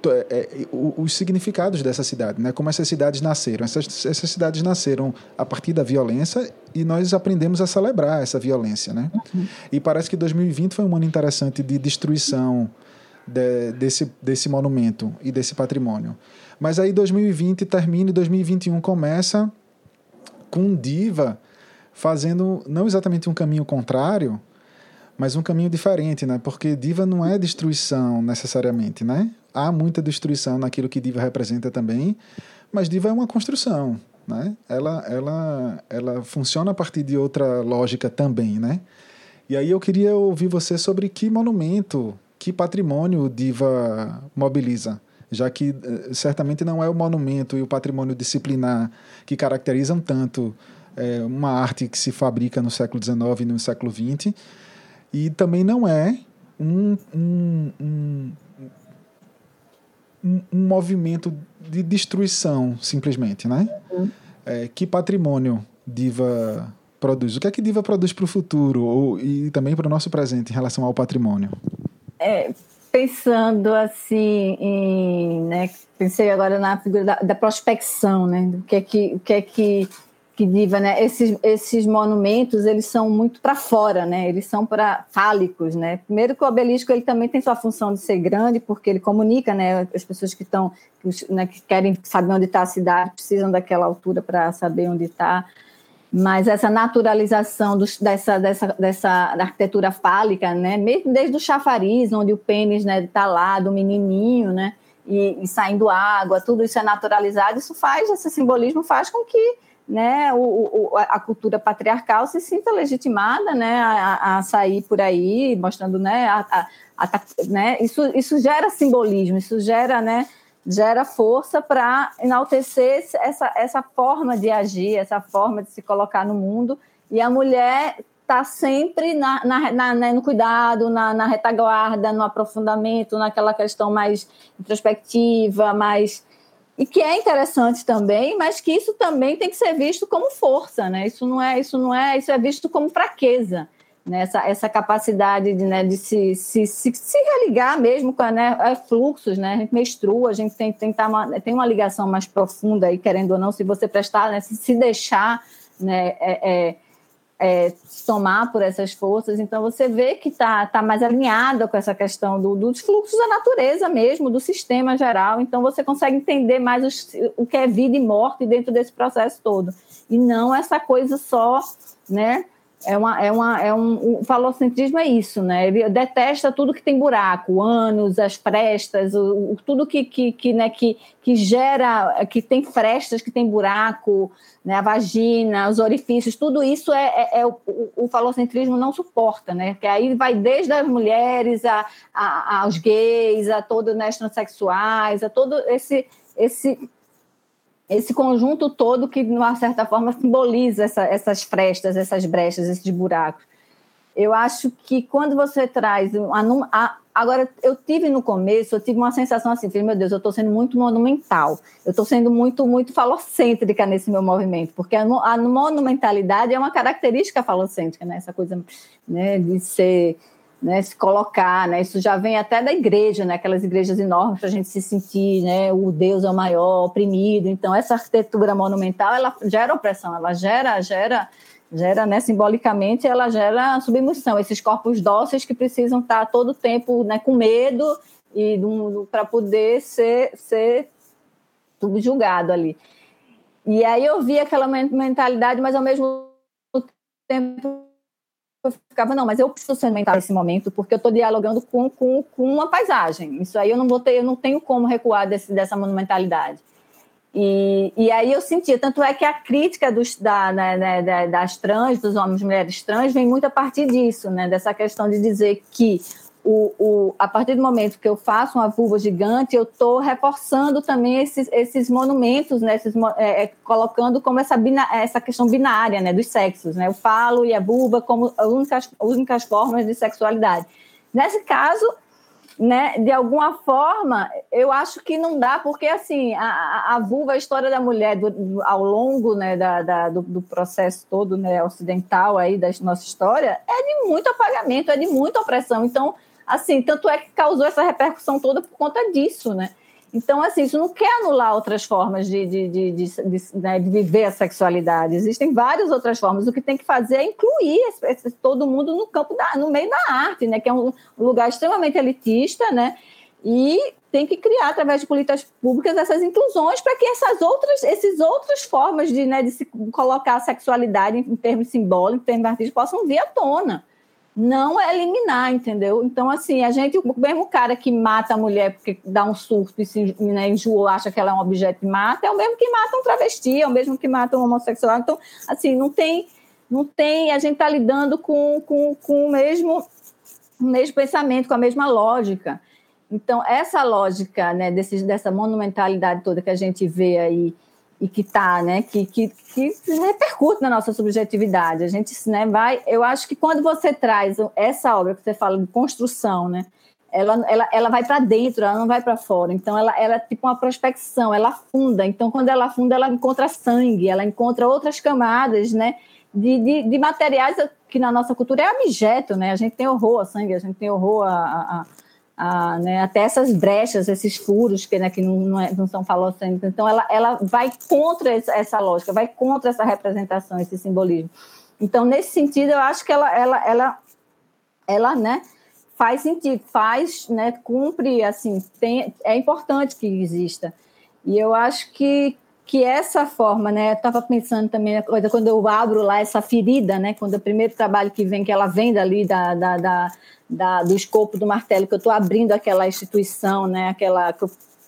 é, é, os significados dessa cidade, né? como essas cidades nasceram. Essas, essas cidades nasceram a partir da violência e nós aprendemos a celebrar essa violência. Né? Uhum. E parece que 2020 foi um ano interessante de destruição de, desse, desse monumento e desse patrimônio. Mas aí 2020 termina e 2021 começa com Diva fazendo não exatamente um caminho contrário, mas um caminho diferente, né? Porque Diva não é destruição necessariamente, né? Há muita destruição naquilo que Diva representa também, mas Diva é uma construção, né? Ela, ela, ela funciona a partir de outra lógica também, né? E aí eu queria ouvir você sobre que monumento que patrimônio o Diva mobiliza? Já que eh, certamente não é o monumento e o patrimônio disciplinar que caracterizam tanto é, uma arte que se fabrica no século XIX e no século XX, e também não é um, um, um, um, um movimento de destruição, simplesmente, né? Uhum. É, que patrimônio Diva produz? O que é que Diva produz para o futuro ou, e também para o nosso presente em relação ao patrimônio? É, pensando assim em, né, pensei agora na figura da, da prospecção, né, do que é que, o que é que que diva, né? Esses, esses monumentos eles são muito para fora, né? Eles são para fálicos, né? Primeiro que o obelisco ele também tem sua função de ser grande porque ele comunica, né? As pessoas que estão né, que querem saber onde está a cidade precisam daquela altura para saber onde está mas essa naturalização dos, dessa, dessa, dessa arquitetura fálica, né, mesmo desde o chafariz, onde o pênis está né, tá lá, do menininho, né, e, e, saindo água, tudo isso é naturalizado, isso faz, esse simbolismo faz com que né, o, o, a cultura patriarcal se sinta legitimada né, a, a sair por aí, mostrando né, a, a, a, né, isso, isso gera simbolismo, isso gera né, gera força para enaltecer essa, essa forma de agir, essa forma de se colocar no mundo. E a mulher está sempre na, na, na, né, no cuidado, na, na, retaguarda, no aprofundamento, naquela questão mais introspectiva, mais e que é interessante também, mas que isso também tem que ser visto como força, né? Isso não é, isso não é, isso é visto como fraqueza né, essa, essa capacidade de, né, de se, se, se, se religar mesmo com né, é fluxos, né, a gente menstrua, a gente tem, tem, tá uma, tem uma ligação mais profunda aí, querendo ou não, se você prestar, né, se, se deixar né, é, é, é, tomar por essas forças, então você vê que está tá mais alinhada com essa questão do, dos fluxos da natureza mesmo, do sistema geral, então você consegue entender mais os, o que é vida e morte dentro desse processo todo, e não essa coisa só, né, é uma, é uma, é um, o falocentrismo é isso, né? Ele detesta tudo que tem buraco, o ânus, as frestas, o, o, tudo que, que, que, né, que, que gera, que tem frestas, que tem buraco, né, a vagina, os orifícios, tudo isso é, é, é o, o, falocentrismo não suporta, né? Que aí vai desde as mulheres a, a, aos gays, a todos né, transexuais, a todo esse esse esse conjunto todo que, de uma certa forma, simboliza essa, essas frestas, essas brechas, esses buracos. Eu acho que quando você traz. A, agora, eu tive no começo, eu tive uma sensação assim, meu Deus, eu estou sendo muito monumental, eu estou sendo muito, muito falocêntrica nesse meu movimento, porque a, a monumentalidade é uma característica falocêntrica, né? essa coisa né, de ser né, se colocar, né, isso já vem até da igreja, né, aquelas igrejas enormes para a gente se sentir, né, o Deus é o maior, oprimido. Então essa arquitetura monumental, ela gera opressão, ela gera, gera, gera, né, simbolicamente, ela gera submissão. Esses corpos dóceis que precisam estar todo o tempo, né, com medo e para poder ser, ser ali. E aí eu vi aquela mentalidade, mas ao mesmo tempo eu ficava, não, mas eu preciso ser mental nesse momento, porque eu estou dialogando com, com, com uma paisagem. Isso aí eu não vou ter, eu não tenho como recuar desse, dessa monumentalidade. E, e aí eu sentia, tanto é que a crítica dos, da, né, né, das trans, dos homens e mulheres trans, vem muito a partir disso, né, dessa questão de dizer que o, o, a partir do momento que eu faço uma vulva gigante, eu estou reforçando também esses, esses monumentos, né, esses, é, é, colocando como essa, essa questão binária né, dos sexos, né, o falo e a vulva como as únicas, únicas formas de sexualidade. Nesse caso, né, de alguma forma, eu acho que não dá, porque assim, a, a vulva, a história da mulher do, do, ao longo né, da, da do, do, processo todo né, ocidental aí da nossa história, é de muito apagamento, é de muita opressão. Então, Assim, tanto é que causou essa repercussão toda por conta disso, né? Então, assim, isso não quer anular outras formas de, de, de, de, né, de viver a sexualidade. Existem várias outras formas. O que tem que fazer é incluir esse, esse, todo mundo no campo da, no meio da arte, né? Que é um lugar extremamente elitista, né? E tem que criar através de políticas públicas essas inclusões para que essas outras, essas outras formas de, né, de se colocar a sexualidade em termos simbólicos, em termos artísticos, possam vir à tona não eliminar, entendeu? Então, assim, a gente, o mesmo cara que mata a mulher porque dá um surto e se né, enjoou, acha que ela é um objeto e mata, é o mesmo que mata um travesti, é o mesmo que mata um homossexual. Então, assim, não tem, não tem, a gente está lidando com, com, com o mesmo, mesmo pensamento, com a mesma lógica. Então, essa lógica né, desse, dessa monumentalidade toda que a gente vê aí, e que tá, né, que, que, que repercute na nossa subjetividade. A gente, né, vai, eu acho que quando você traz essa obra que você fala de construção, né, ela, ela, ela vai para dentro, ela não vai para fora. Então, ela, ela é tipo uma prospecção, ela afunda. Então, quando ela afunda, ela encontra sangue, ela encontra outras camadas, né, de, de, de materiais que na nossa cultura é objeto, né? A gente tem horror a sangue, a gente tem horror a, a ah, né, até essas brechas, esses furos que, né, que não, não, é, não são falocêmicos. Então, ela, ela vai contra essa lógica, vai contra essa representação, esse simbolismo. Então, nesse sentido, eu acho que ela, ela, ela, ela né, faz sentido, faz, né, cumpre, assim, tem, é importante que exista. E eu acho que, que essa forma, né, eu estava pensando também, quando eu abro lá essa ferida, né, quando o primeiro trabalho que vem, que ela vem dali da, da, da da, do escopo do martelo, que eu estou abrindo aquela instituição, né, aquela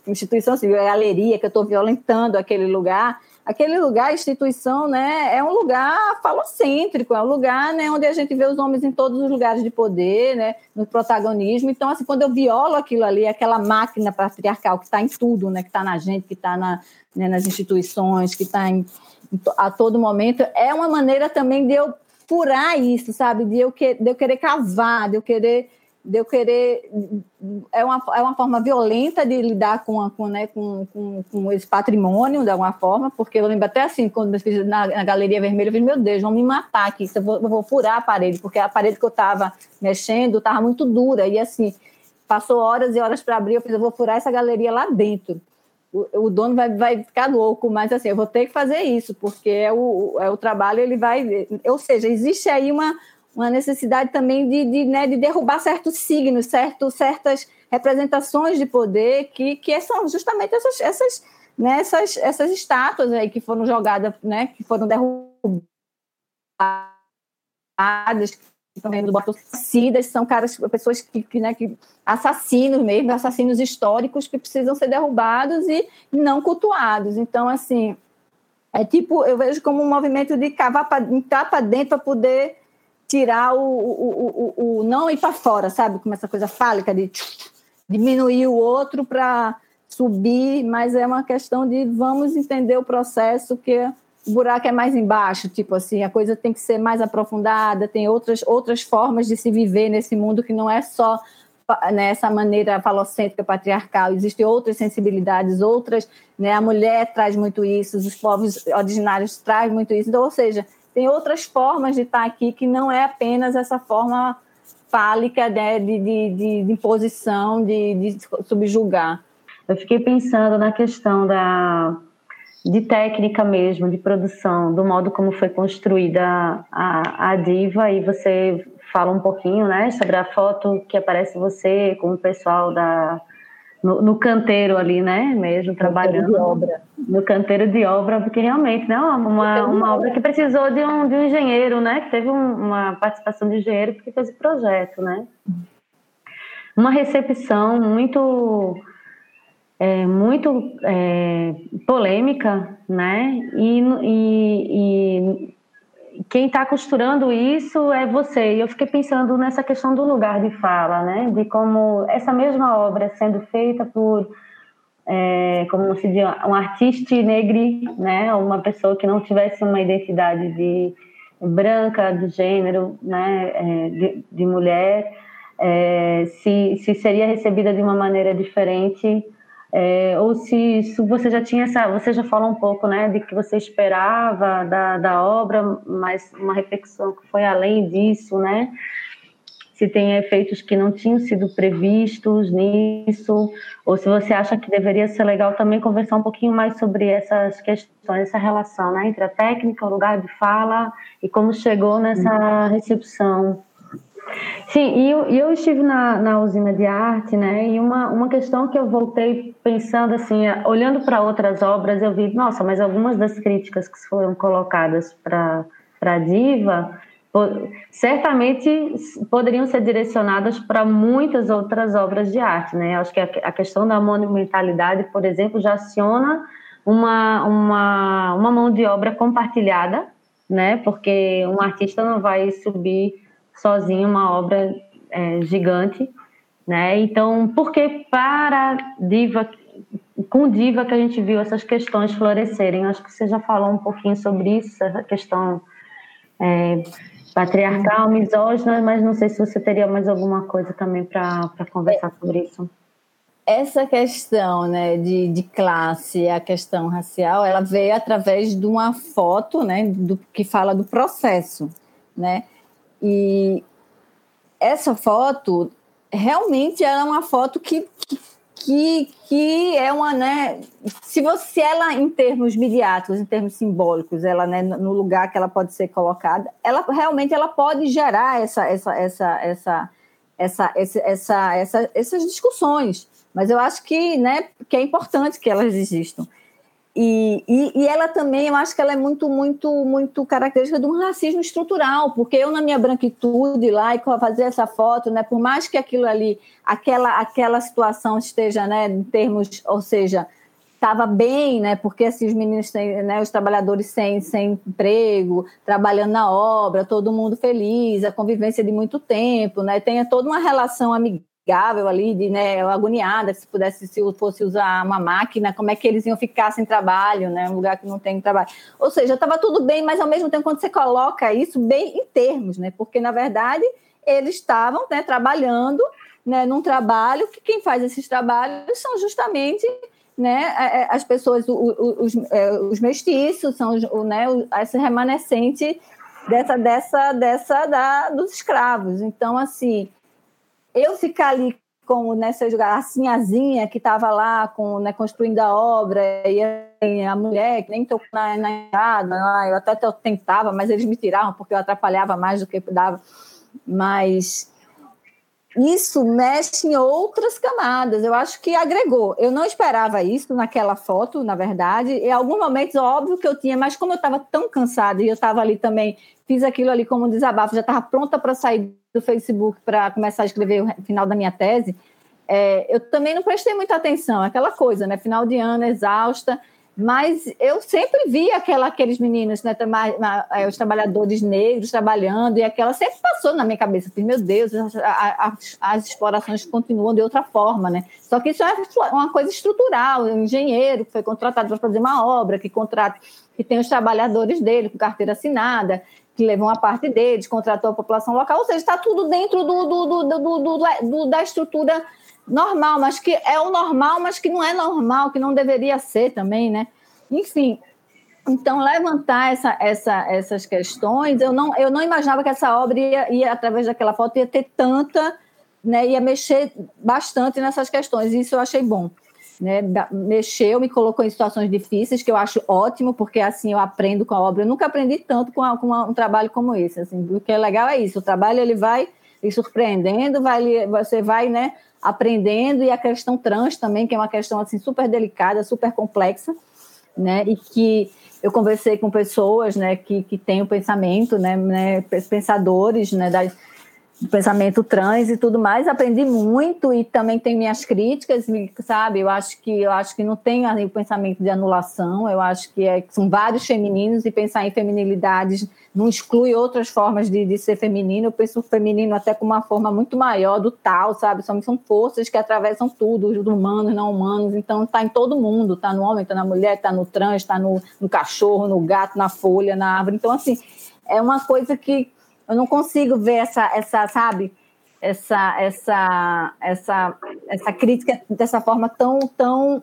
instituição civil, assim, a galeria, que eu estou violentando aquele lugar, aquele lugar, instituição, né, é um lugar falocêntrico, é um lugar né, onde a gente vê os homens em todos os lugares de poder, né, no protagonismo. Então, assim, quando eu violo aquilo ali, aquela máquina patriarcal que está em tudo, né, que está na gente, que está na, né, nas instituições, que está a todo momento, é uma maneira também de eu furar isso, sabe? De eu, que, de eu querer cavar, de eu querer de eu querer é uma, é uma forma violenta de lidar com, com, né, com, com, com, esse patrimônio de alguma forma, porque eu lembro até assim, quando eu fiz na, na Galeria Vermelha, eu falei, meu Deus, vão me matar aqui, eu vou, eu vou furar a parede, porque a parede que eu estava mexendo estava muito dura, e assim, passou horas e horas para abrir, eu fiz, eu vou furar essa galeria lá dentro o, o, dono vai, vai ficar louco, mas assim, eu vou ter que fazer isso, porque é o, é o trabalho, ele vai. Ou seja, existe aí uma, uma necessidade também de, de, né, de derrubar certos signos, certo, certas representações de poder que, que são justamente essas, essas, né, essas, essas estátuas aí que foram jogadas, né, que foram derrubadas também do Cidas são caras, pessoas que, que, né, que assassinos mesmo, assassinos históricos que precisam ser derrubados e não cultuados. Então, assim, é tipo, eu vejo como um movimento de cavar para entrar para dentro para poder tirar o, o, o, o não ir para fora, sabe? Como essa coisa fálica de diminuir o outro para subir, mas é uma questão de vamos entender o processo que o buraco é mais embaixo, tipo assim, a coisa tem que ser mais aprofundada, tem outras, outras formas de se viver nesse mundo que não é só nessa né, maneira falocêntrica patriarcal, existem outras sensibilidades, outras, né, a mulher traz muito isso, os povos originários trazem muito isso, então, ou seja, tem outras formas de estar aqui que não é apenas essa forma fálica né, de, de, de, de imposição, de, de subjugar. Eu fiquei pensando na questão da de técnica mesmo, de produção, do modo como foi construída a, a diva, e você fala um pouquinho, né, sobre a foto que aparece você com o pessoal da no, no canteiro ali, né, mesmo trabalhando. no canteiro de obra, porque realmente, né, uma, uma obra que precisou de um, de um engenheiro, né, que teve um, uma participação de engenheiro porque fez o projeto, né, uma recepção muito é, muito é, polêmica, né? E, e, e quem está costurando isso é você. E eu fiquei pensando nessa questão do lugar de fala, né? De como essa mesma obra sendo feita por é, como se diz, um artista negro, né? Uma pessoa que não tivesse uma identidade de branca, do gênero, né? É, de, de mulher, é, se, se seria recebida de uma maneira diferente é, ou se, você já tinha essa, você já falou um pouco, né, de que você esperava da, da obra, mas uma reflexão que foi além disso, né, se tem efeitos que não tinham sido previstos nisso, ou se você acha que deveria ser legal também conversar um pouquinho mais sobre essas questões, essa relação, né, entre a técnica, o lugar de fala e como chegou nessa recepção Sim, e eu, eu estive na, na usina de arte, né? E uma, uma questão que eu voltei pensando assim, olhando para outras obras, eu vi, nossa, mas algumas das críticas que foram colocadas para a Diva certamente poderiam ser direcionadas para muitas outras obras de arte, né? Acho que a, a questão da monumentalidade, por exemplo, já aciona uma, uma, uma mão de obra compartilhada, né? Porque um artista não vai subir sozinho uma obra é, gigante, né? Então, por que para Diva, com Diva que a gente viu essas questões florescerem? Acho que você já falou um pouquinho sobre isso, essa questão é, patriarcal, misógina, mas não sei se você teria mais alguma coisa também para conversar sobre isso. Essa questão né, de, de classe, a questão racial, ela veio através de uma foto né, do, que fala do processo, né? E essa foto realmente é uma foto que, que, que é uma, né? Se você ela em termos midiáticos, em termos simbólicos, ela né, no lugar que ela pode ser colocada, ela realmente ela pode gerar essa essa essa essa essa, essa, essa, essa essas discussões. Mas eu acho que, né, que é importante que elas existam. E, e, e, ela também, eu acho que ela é muito, muito, muito característica de um racismo estrutural, porque eu, na minha branquitude lá, e fazer essa foto, né, por mais que aquilo ali, aquela, aquela situação esteja, né, em termos, ou seja, estava bem, né, porque assim, os meninos, têm, né, os trabalhadores sem, sem emprego, trabalhando na obra, todo mundo feliz, a convivência de muito tempo, né, tem toda uma relação amigável amigável ali, de, né, agoniada, se pudesse, se fosse usar uma máquina, como é que eles iam ficar sem trabalho, né, um lugar que não tem trabalho. Ou seja, estava tudo bem, mas ao mesmo tempo, quando você coloca isso bem em termos, né, porque na verdade eles estavam né, trabalhando né, num trabalho que quem faz esses trabalhos são justamente né, as pessoas, os, é, os mestiços, são né, esse remanescente dessa, dessa, dessa da, dos escravos. Então, assim, eu ficar ali com nessa né, a sinhazinha que estava lá com, né, construindo a obra e a mulher que nem tocou na, na eu até tentava, mas eles me tiravam porque eu atrapalhava mais do que dava. Mas isso mexe em outras camadas. Eu acho que agregou. Eu não esperava isso naquela foto, na verdade. Em alguns momentos, óbvio que eu tinha, mas como eu estava tão cansada e eu estava ali também, fiz aquilo ali como um desabafo, já estava pronta para sair do Facebook para começar a escrever o final da minha tese. É, eu também não prestei muita atenção, aquela coisa, né? Final de ano, exausta. Mas eu sempre vi aquela, aqueles meninos, né, é, os trabalhadores negros trabalhando, e aquela sempre passou na minha cabeça. Falei, meu Deus, as, explorações continuam de outra forma, né? Só que isso é uma coisa estrutural. Um engenheiro que foi contratado para fazer uma obra, que contrata, que tem os trabalhadores dele com carteira assinada, que levam a parte deles, contratou a população local, ou seja, está tudo dentro do, do, do, do, da estrutura normal, mas que é o normal, mas que não é normal, que não deveria ser também, né? Enfim, então levantar essa, essa, essas questões, eu não, eu não imaginava que essa obra ia, ia, através daquela foto, ia ter tanta, né, ia mexer bastante nessas questões, isso eu achei bom. Né, mexeu, me colocou em situações difíceis, que eu acho ótimo, porque assim eu aprendo com a obra. Eu nunca aprendi tanto com, a, com um trabalho como esse. Assim, o que é legal é isso, o trabalho ele vai lhe surpreendendo, vai, você vai né, aprendendo, e a questão trans também, que é uma questão assim super delicada, super complexa, né? E que eu conversei com pessoas, né, que, que têm o pensamento, né, né pensadores, né, das, pensamento trans e tudo mais, aprendi muito e também tem minhas críticas, sabe? Eu acho que eu acho que não tem o pensamento de anulação, eu acho que é, são vários femininos e pensar em feminilidades não exclui outras formas de, de ser feminino. Eu penso o feminino até como uma forma muito maior do tal, sabe? São, são forças que atravessam tudo, os humanos, não humanos. Então está em todo mundo, está no homem, está na mulher, está no trans, está no, no cachorro, no gato, na folha, na árvore. Então assim é uma coisa que eu não consigo ver essa, essa sabe, essa, essa, essa, essa crítica dessa forma tão, tão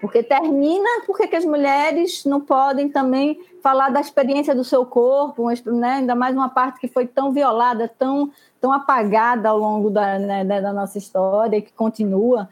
porque termina porque que as mulheres não podem também falar da experiência do seu corpo, né? ainda mais uma parte que foi tão violada, tão, tão apagada ao longo da, né, da nossa história que continua.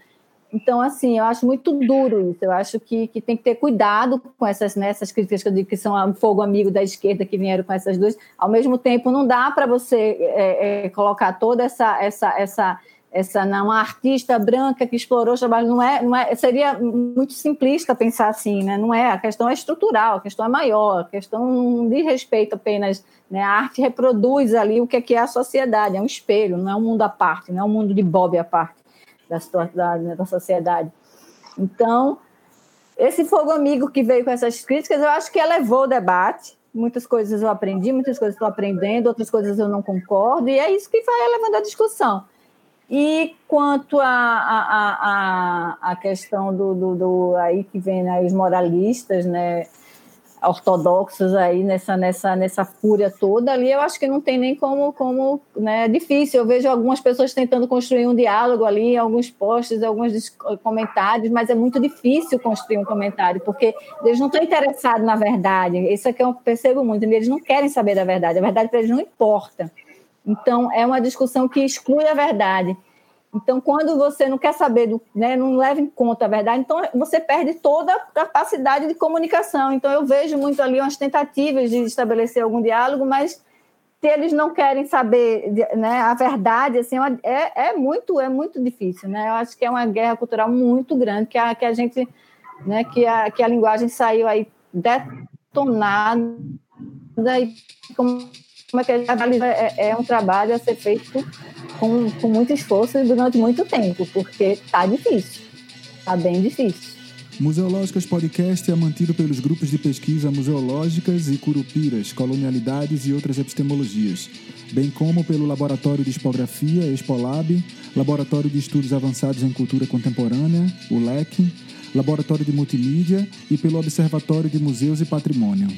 Então, assim, eu acho muito duro isso. Eu acho que, que tem que ter cuidado com essas, né, essas críticas que eu digo que são um fogo amigo da esquerda que vieram com essas duas. Ao mesmo tempo, não dá para você é, é, colocar toda essa, essa, essa, essa não, uma artista branca que explorou o trabalho. Não é, não é, seria muito simplista pensar assim, né? Não é. A questão é estrutural, a questão é maior, a questão não diz respeito apenas. Né? A arte reproduz ali o que é, que é a sociedade, é um espelho, não é um mundo à parte, não é um mundo de Bob à parte da, da, da sociedade. Então, esse fogo amigo que veio com essas críticas, eu acho que elevou o debate. Muitas coisas eu aprendi, muitas coisas estou aprendendo, outras coisas eu não concordo, e é isso que vai elevando a discussão. E quanto à a, a, a, a, questão do, do, do, aí que vem né, os moralistas, né, ortodoxos aí nessa, nessa, nessa fúria toda ali, eu acho que não tem nem como, como né, é difícil. Eu vejo algumas pessoas tentando construir um diálogo ali, alguns posts, alguns comentários, mas é muito difícil construir um comentário, porque eles não estão interessados na verdade. Isso é que eu percebo muito, eles não querem saber da verdade, a verdade para eles não importa. Então, é uma discussão que exclui a verdade. Então, quando você não quer saber, do, né, não leva em conta a verdade, então você perde toda a capacidade de comunicação. Então, eu vejo muito ali umas tentativas de estabelecer algum diálogo, mas se eles não querem saber né, a verdade, assim, é, é, é, muito é muito difícil, né? Eu acho que é uma guerra cultural muito grande que a, que a gente, né, que a, que a linguagem saiu aí detonada e como, como é que é, é um trabalho a ser feito com, com muito esforço e durante muito tempo, porque tá difícil, tá bem difícil. Museológicas Podcast é mantido pelos grupos de pesquisa Museológicas e Curupiras, Colonialidades e outras epistemologias, bem como pelo Laboratório de Expografia, Expolab, Laboratório de Estudos Avançados em Cultura Contemporânea, o LEC, Laboratório de Multimídia e pelo Observatório de Museus e Patrimônio.